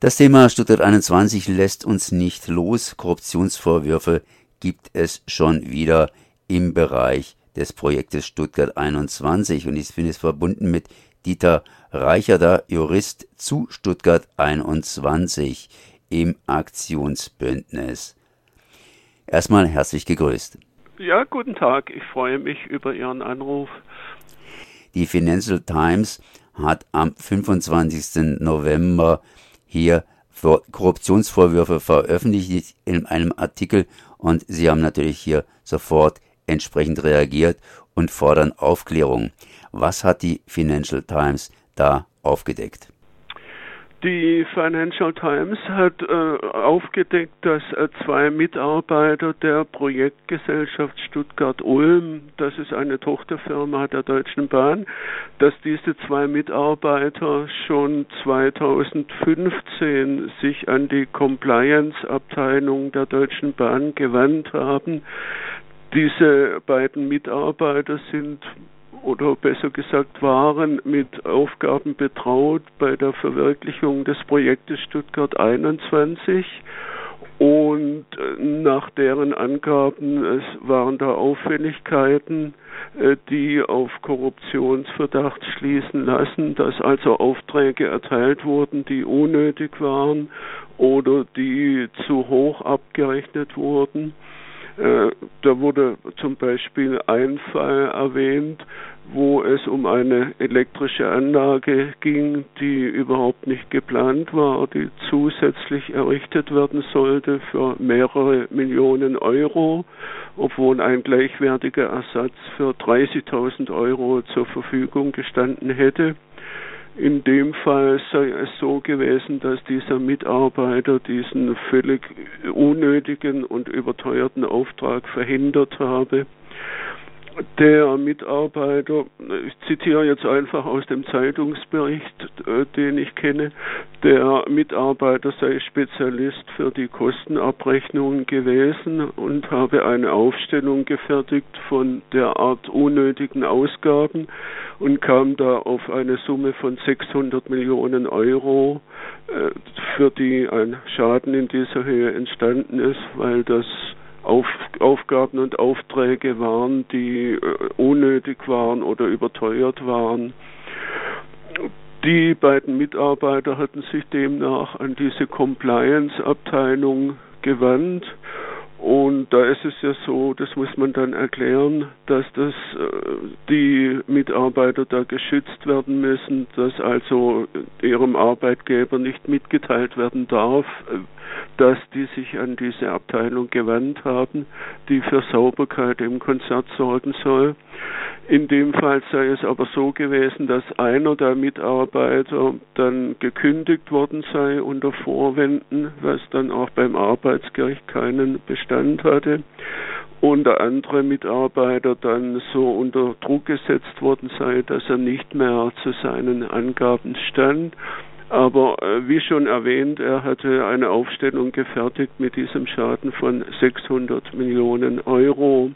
Das Thema Stuttgart 21 lässt uns nicht los. Korruptionsvorwürfe gibt es schon wieder im Bereich des Projektes Stuttgart 21 und ich bin es verbunden mit Dieter Reicherter, Jurist zu Stuttgart 21 im Aktionsbündnis. Erstmal herzlich gegrüßt. Ja, guten Tag. Ich freue mich über Ihren Anruf. Die Financial Times hat am 25. November hier Korruptionsvorwürfe veröffentlicht in einem Artikel und sie haben natürlich hier sofort entsprechend reagiert und fordern Aufklärung. Was hat die Financial Times da aufgedeckt? Die Financial Times hat äh, aufgedeckt, dass äh, zwei Mitarbeiter der Projektgesellschaft Stuttgart-Ulm, das ist eine Tochterfirma der Deutschen Bahn, dass diese zwei Mitarbeiter schon 2015 sich an die Compliance-Abteilung der Deutschen Bahn gewandt haben. Diese beiden Mitarbeiter sind oder besser gesagt waren mit Aufgaben betraut bei der Verwirklichung des Projektes Stuttgart 21 und äh, nach deren Angaben es waren da Auffälligkeiten, äh, die auf Korruptionsverdacht schließen lassen, dass also Aufträge erteilt wurden, die unnötig waren oder die zu hoch abgerechnet wurden. Äh, da wurde zum Beispiel ein Fall erwähnt, wo es um eine elektrische Anlage ging, die überhaupt nicht geplant war, die zusätzlich errichtet werden sollte für mehrere Millionen Euro, obwohl ein gleichwertiger Ersatz für 30.000 Euro zur Verfügung gestanden hätte. In dem Fall sei es so gewesen, dass dieser Mitarbeiter diesen völlig unnötigen und überteuerten Auftrag verhindert habe der Mitarbeiter, ich zitiere jetzt einfach aus dem Zeitungsbericht, äh, den ich kenne, der Mitarbeiter sei Spezialist für die Kostenabrechnungen gewesen und habe eine Aufstellung gefertigt von der Art unnötigen Ausgaben und kam da auf eine Summe von 600 Millionen Euro, äh, für die ein Schaden in dieser Höhe entstanden ist, weil das auf, Aufgaben und Aufträge waren, die äh, unnötig waren oder überteuert waren. Die beiden Mitarbeiter hatten sich demnach an diese Compliance-Abteilung gewandt und da ist es ja so, das muss man dann erklären, dass das äh, die Mitarbeiter da geschützt werden müssen, dass also ihrem Arbeitgeber nicht mitgeteilt werden darf, äh, dass die sich an diese Abteilung gewandt haben, die für Sauberkeit im Konzert sorgen soll. In dem Fall sei es aber so gewesen, dass einer der Mitarbeiter dann gekündigt worden sei unter Vorwänden, was dann auch beim Arbeitsgericht keinen Bestand hatte und der andere Mitarbeiter dann so unter Druck gesetzt worden sei, dass er nicht mehr zu seinen Angaben stand aber äh, wie schon erwähnt, er hatte eine Aufstellung gefertigt mit diesem Schaden von 600 Millionen Euro.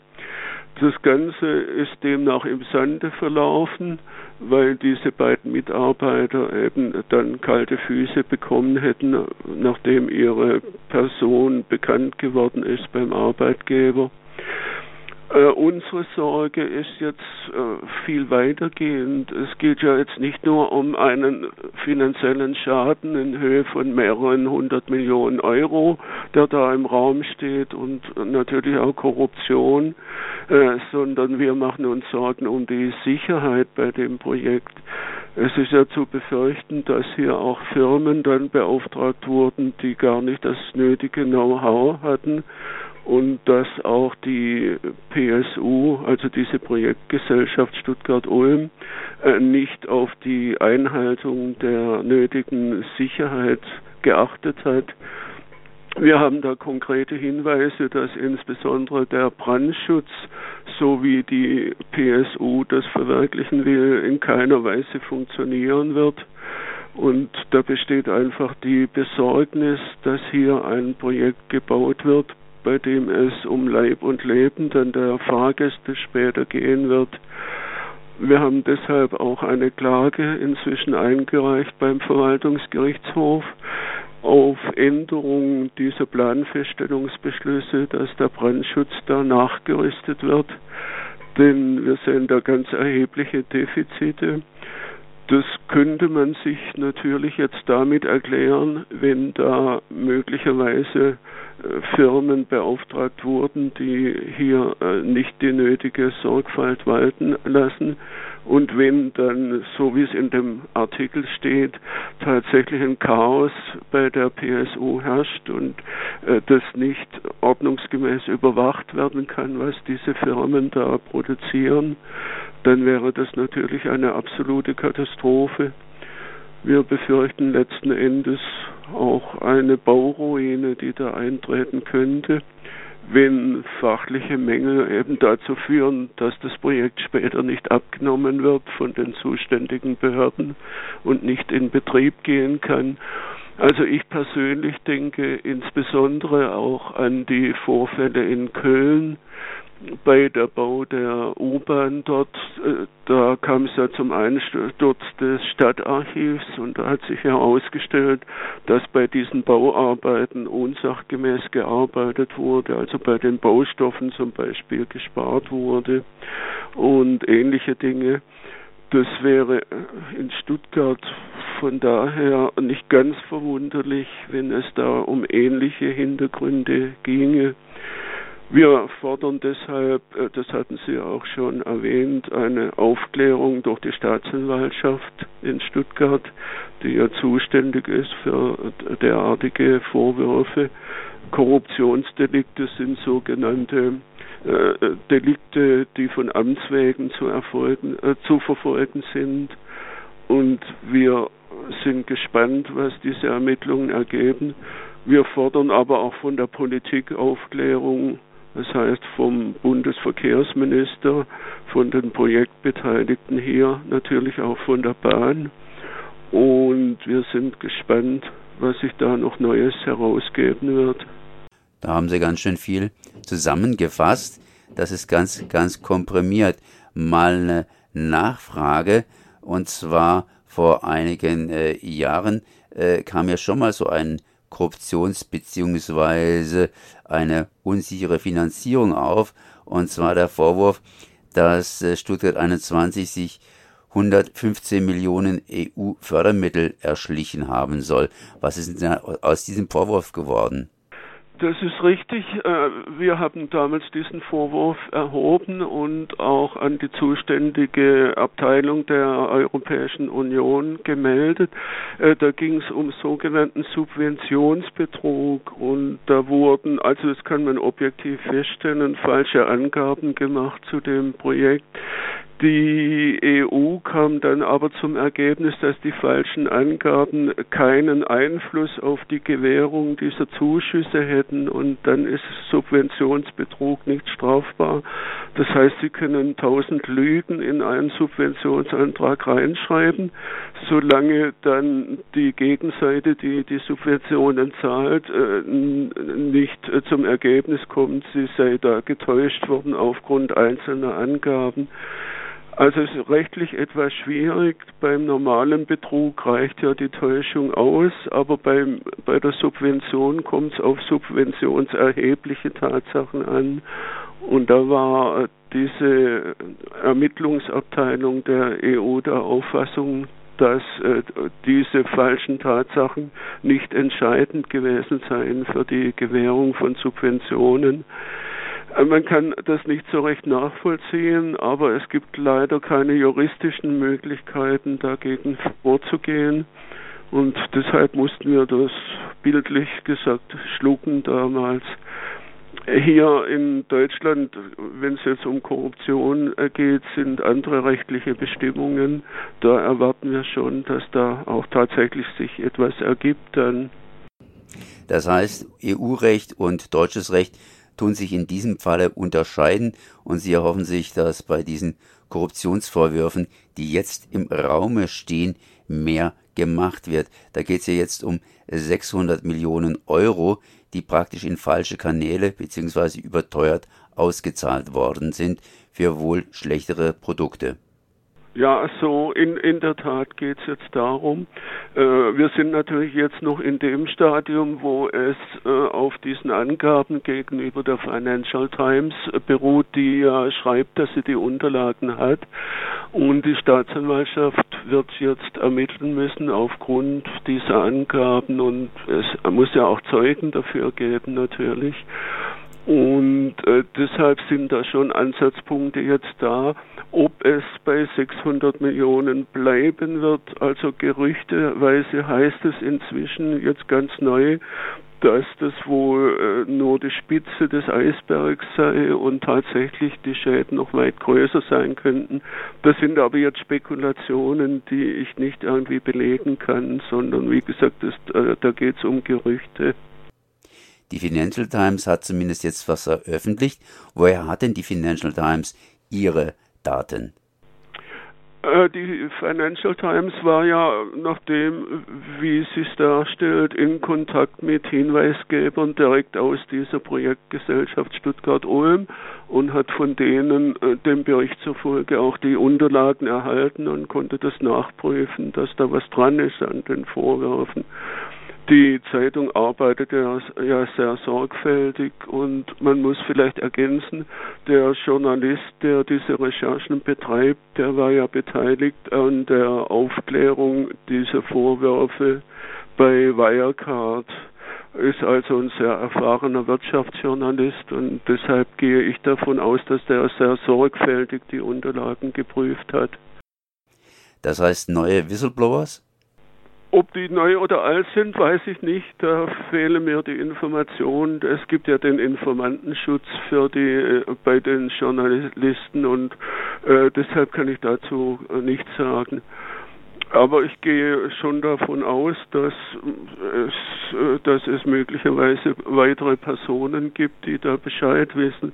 Das Ganze ist demnach im Sande verlaufen, weil diese beiden Mitarbeiter eben dann kalte Füße bekommen hätten, nachdem ihre Person bekannt geworden ist beim Arbeitgeber. Äh, unsere Sorge ist jetzt äh, viel weitergehend. Es geht ja jetzt nicht nur um einen finanziellen Schaden in Höhe von mehreren hundert Millionen Euro, der da im Raum steht und natürlich auch Korruption, äh, sondern wir machen uns Sorgen um die Sicherheit bei dem Projekt. Es ist ja zu befürchten, dass hier auch Firmen dann beauftragt wurden, die gar nicht das nötige Know-how hatten und dass auch die PSU, also diese Projektgesellschaft Stuttgart-Ulm, äh, nicht auf die Einhaltung der nötigen Sicherheit geachtet hat. Wir haben da konkrete Hinweise, dass insbesondere der Brandschutz, so wie die PSU das verwirklichen will, in keiner Weise funktionieren wird. Und da besteht einfach die Besorgnis, dass hier ein Projekt gebaut wird, bei dem es um Leib und Leben dann der Fahrgäste später gehen wird. Wir haben deshalb auch eine Klage inzwischen eingereicht beim Verwaltungsgerichtshof. auf Änderung dieser Planfeststellungsbeschlüsse, dass der Brandschutz da nachgerüstet wird, denn wir sehen da ganz erhebliche Defizite. Das könnte man sich natürlich jetzt damit erklären, wenn da möglicherweise äh, Firmen beauftragt wurden, die hier äh, nicht die nötige Sorgfalt walten lassen. Und wenn dann, so wie es in dem Artikel steht, tatsächlich ein Chaos bei der PSU herrscht und äh, das nicht ordnungsgemäß überwacht werden kann, was diese Firmen da produzieren, dann wäre das natürlich eine absolute Katastrophe. Wir befürchten letzten Endes auch eine Bauruine, die da eintreten könnte, wenn fachliche Mängel eben dazu führen, dass das Projekt später nicht abgenommen wird von den zuständigen Behörden und nicht in Betrieb gehen kann. Also ich persönlich denke insbesondere auch an die Vorfälle in Köln, bei der Bau der U-Bahn dort, äh, da kam es ja zum Einsturz des Stadtarchivs und da hat sich herausgestellt, dass bei diesen Bauarbeiten unsachgemäß gearbeitet wurde, also bei den Baustoffen zum Beispiel gespart wurde und ähnliche Dinge. Das wäre in Stuttgart von daher nicht ganz verwunderlich, wenn es da um ähnliche Hintergründe ginge. Wir fordern deshalb, äh, das hatten Sie auch schon erwähnt, eine Aufklärung durch die Staatsanwaltschaft in Stuttgart, die ja zuständig ist für derartige Vorwürfe. Korruptionsdelikte sind sogenannte äh, Delikte, die von Amts wegen zu erfolgen, äh, zu verfolgen sind. Und wir sind gespannt, was diese Ermittlungen ergeben. Wir fordern aber auch von der Politik Aufklärung das heißt vom Bundesverkehrsminister, von den Projektbeteiligten hier, natürlich auch von der Bahn. Und wir sind gespannt, was sich da noch Neues herausgeben wird. Da haben Sie ganz schön viel zusammengefasst. Das ist ganz, ganz komprimiert. Mal eine Nachfrage. Und zwar vor einigen äh, Jahren äh, kam ja schon mal so ein Korruptions- bzw. eine unsichere Finanzierung auf, und zwar der Vorwurf, dass äh, Stuttgart 21 sich 115 Millionen EU-Fördermittel erschlichen haben soll. Was ist denn aus diesem Vorwurf geworden? Das ist richtig. Äh, wir haben damals diesen Vorwurf erhoben und auch an die zuständige Abteilung der Europäischen Union gemeldet. Äh, da ging es um sogenannten Subventionsbetrug und da wurden, also das kann man objektiv feststellen, falsche Angaben gemacht zu dem Projekt. Die EU kam dann aber zum Ergebnis, dass die falschen Angaben keinen Einfluss auf die Gewährung dieser Zuschüsse hätten und dann ist Subventionsbetrug nicht strafbar. Das heißt, Sie können tausend Lügen in einen Subventionsantrag reinschreiben, solange dann die Gegenseite, die die Subventionen zahlt, äh, nicht zum Ergebnis kommt, sie sei da getäuscht worden aufgrund einzelner Angaben. Also es ist rechtlich etwas schwierig. Beim normalen Betrug reicht ja die Täuschung aus, aber beim, bei der Subvention kommt es auf subventionserhebliche Tatsachen an. Und da war diese Ermittlungsabteilung der EU der Auffassung, dass äh, diese falschen Tatsachen nicht entscheidend gewesen seien für die Gewährung von Subventionen. Äh, man kann das nicht so recht nachvollziehen, aber es gibt leider keine juristischen Möglichkeiten, dagegen vorzugehen. Und deshalb mussten wir das bildlich gesagt schlucken damals. Hier in Deutschland, wenn es jetzt um Korruption geht, sind andere rechtliche Bestimmungen. Da erwarten wir schon, dass da auch tatsächlich sich etwas ergibt dann. Das heißt, EU-Recht und deutsches Recht tun sich in diesem Falle unterscheiden und sie erhoffen sich, dass bei diesen Korruptionsvorwürfen, die jetzt im Raume stehen, mehr gemacht wird. Da geht es ja jetzt um 600 Millionen Euro, die praktisch in falsche Kanäle bzw. überteuert ausgezahlt worden sind für wohl schlechtere Produkte. Ja, so in, in der Tat geht es jetzt darum. Äh, wir sind natürlich jetzt noch in dem Stadium, wo es äh, auf diesen Angaben gegenüber der Financial Times beruht, die ja schreibt, dass sie die Unterlagen hat. Und die Staatsanwaltschaft wird jetzt ermitteln müssen aufgrund dieser Angaben und es muss ja auch Zeugen dafür geben natürlich. Und äh, deshalb sind da schon Ansatzpunkte jetzt da. Ob es bei 600 Millionen bleiben wird, also gerüchteweise heißt es inzwischen jetzt ganz neu, dass das wohl äh, nur die Spitze des Eisbergs sei und tatsächlich die Schäden noch weit größer sein könnten. Das sind aber jetzt Spekulationen, die ich nicht irgendwie belegen kann, sondern wie gesagt, das, äh, da geht es um Gerüchte. Die Financial Times hat zumindest jetzt was veröffentlicht. Woher hat denn die Financial Times ihre Daten? Äh, die Financial Times war ja, nachdem, wie es darstellt, in Kontakt mit Hinweisgebern direkt aus dieser Projektgesellschaft Stuttgart-Ulm und hat von denen äh, dem Bericht zufolge auch die Unterlagen erhalten und konnte das nachprüfen, dass da was dran ist an den Vorwürfen. Die Zeitung arbeitet ja, ja, sehr sorgfältig und man muss vielleicht ergänzen, der Journalist, der diese Recherchen betreibt, der war ja beteiligt an der Aufklärung dieser Vorwürfe bei Wirecard, ist also ein sehr erfahrener Wirtschaftsjournalist und deshalb gehe ich davon aus, dass der sehr sorgfältig die Unterlagen geprüft hat. Das heißt neue Whistleblowers? Ob die neu oder alt sind, weiß ich nicht. Da fehlen mir die Informationen. Es gibt ja den Informantenschutz für die äh, bei den Journalisten und äh, deshalb kann ich dazu äh, nichts sagen. Aber ich gehe schon davon aus, dass es, dass es möglicherweise weitere Personen gibt, die da Bescheid wissen.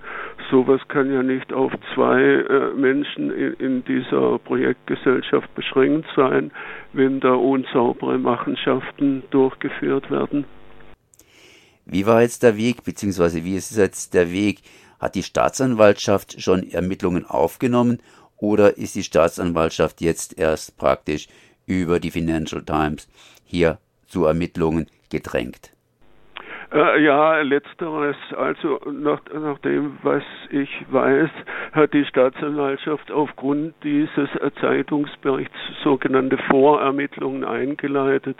Sowas kann ja nicht auf zwei äh, Menschen in, in dieser Projektgesellschaft beschränkt sein, wenn da unsaubere Machenschaften durchgeführt werden. Wie war jetzt der Weg, beziehungsweise wie ist jetzt der Weg? Hat die Staatsanwaltschaft schon Ermittlungen aufgenommen oder ist die Staatsanwaltschaft jetzt erst praktisch über die Financial Times hier zu Ermittlungen gedrängt. Äh, ja, letzteres. Also nach, nach dem, was ich weiß, hat die Staatsanwaltschaft aufgrund dieses Zeitungsberichts sogenannte Vorermittlungen eingeleitet.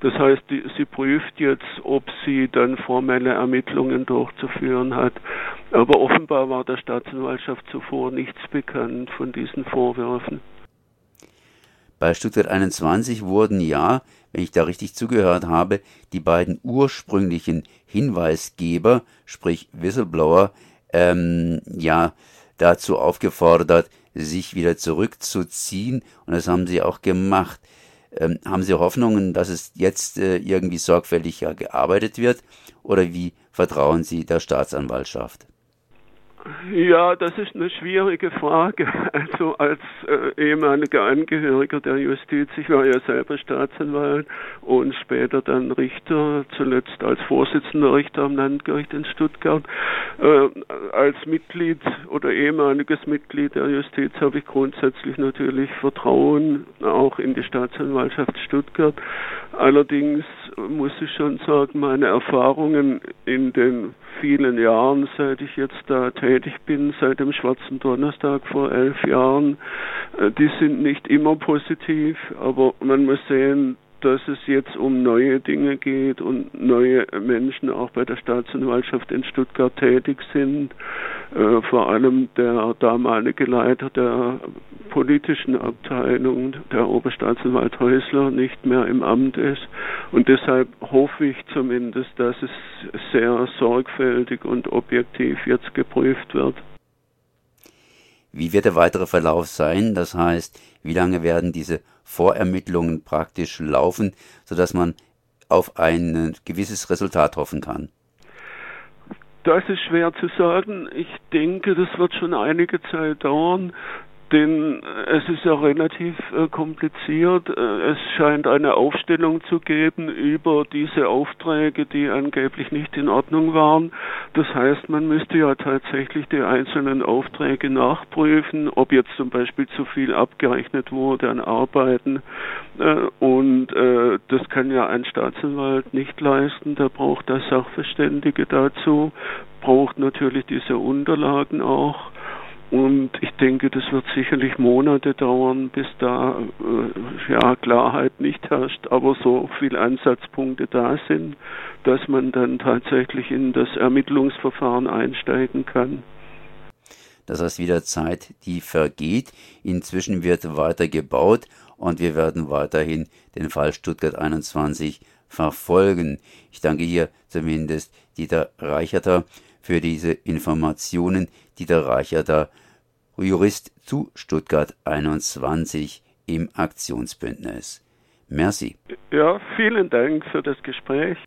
Das heißt, die, sie prüft jetzt, ob sie dann formelle Ermittlungen durchzuführen hat. Aber offenbar war der Staatsanwaltschaft zuvor nichts bekannt von diesen Vorwürfen. Bei Stuttgart 21 wurden ja, wenn ich da richtig zugehört habe, die beiden ursprünglichen Hinweisgeber, sprich Whistleblower, ähm, ja, dazu aufgefordert, sich wieder zurückzuziehen. Und das haben sie auch gemacht. Ähm, haben Sie Hoffnungen, dass es jetzt äh, irgendwie sorgfältiger gearbeitet wird? Oder wie vertrauen Sie der Staatsanwaltschaft? Ja, das ist eine schwierige Frage. Also als äh, ehemaliger Angehöriger der Justiz, ich war ja selber Staatsanwalt und später dann Richter, zuletzt als Vorsitzender Richter am Landgericht in Stuttgart. Äh, als Mitglied oder ehemaliges Mitglied der Justiz habe ich grundsätzlich natürlich Vertrauen auch in die Staatsanwaltschaft Stuttgart. Allerdings muss ich schon sagen, meine Erfahrungen in den vielen Jahren, seit ich jetzt da tätig bin, seit dem Schwarzen Donnerstag vor elf Jahren, äh, die sind nicht immer positiv, aber man muss sehen, dass es jetzt um neue Dinge geht und neue Menschen auch bei der Staatsanwaltschaft in Stuttgart tätig sind. Äh, vor allem der damalige Leiter der politischen Abteilung, der Oberstaatsanwalt Häusler, nicht mehr im Amt ist. Und deshalb hoffe ich zumindest, dass es sehr sorgfältig und objektiv jetzt geprüft wird. Wie wird der weitere Verlauf sein? Das heißt, wie lange werden diese Vorermittlungen praktisch laufen, sodass man auf ein gewisses Resultat hoffen kann? Das ist schwer zu sagen. Ich denke, das wird schon einige Zeit dauern. Denn es ist ja relativ äh, kompliziert. Äh, es scheint eine Aufstellung zu geben über diese Aufträge, die angeblich nicht in Ordnung waren. Das heißt, man müsste ja tatsächlich die einzelnen Aufträge nachprüfen, ob jetzt zum Beispiel zu viel abgerechnet wurde an Arbeiten. Äh, und äh, das kann ja ein Staatsanwalt nicht leisten. Da braucht der Sachverständige dazu, braucht natürlich diese Unterlagen auch. Und ich denke, das wird sicherlich Monate dauern, bis da äh, ja, Klarheit nicht herrscht, aber so viele Ansatzpunkte da sind, dass man dann tatsächlich in das Ermittlungsverfahren einsteigen kann. Das heißt wieder Zeit, die vergeht. Inzwischen wird weiter gebaut und wir werden weiterhin den Fall Stuttgart 21 verfolgen. Ich danke hier zumindest Dieter Reicherter für diese Informationen. Dieter Reicherter, Jurist zu Stuttgart 21 im Aktionsbündnis. Merci. Ja, vielen Dank für das Gespräch.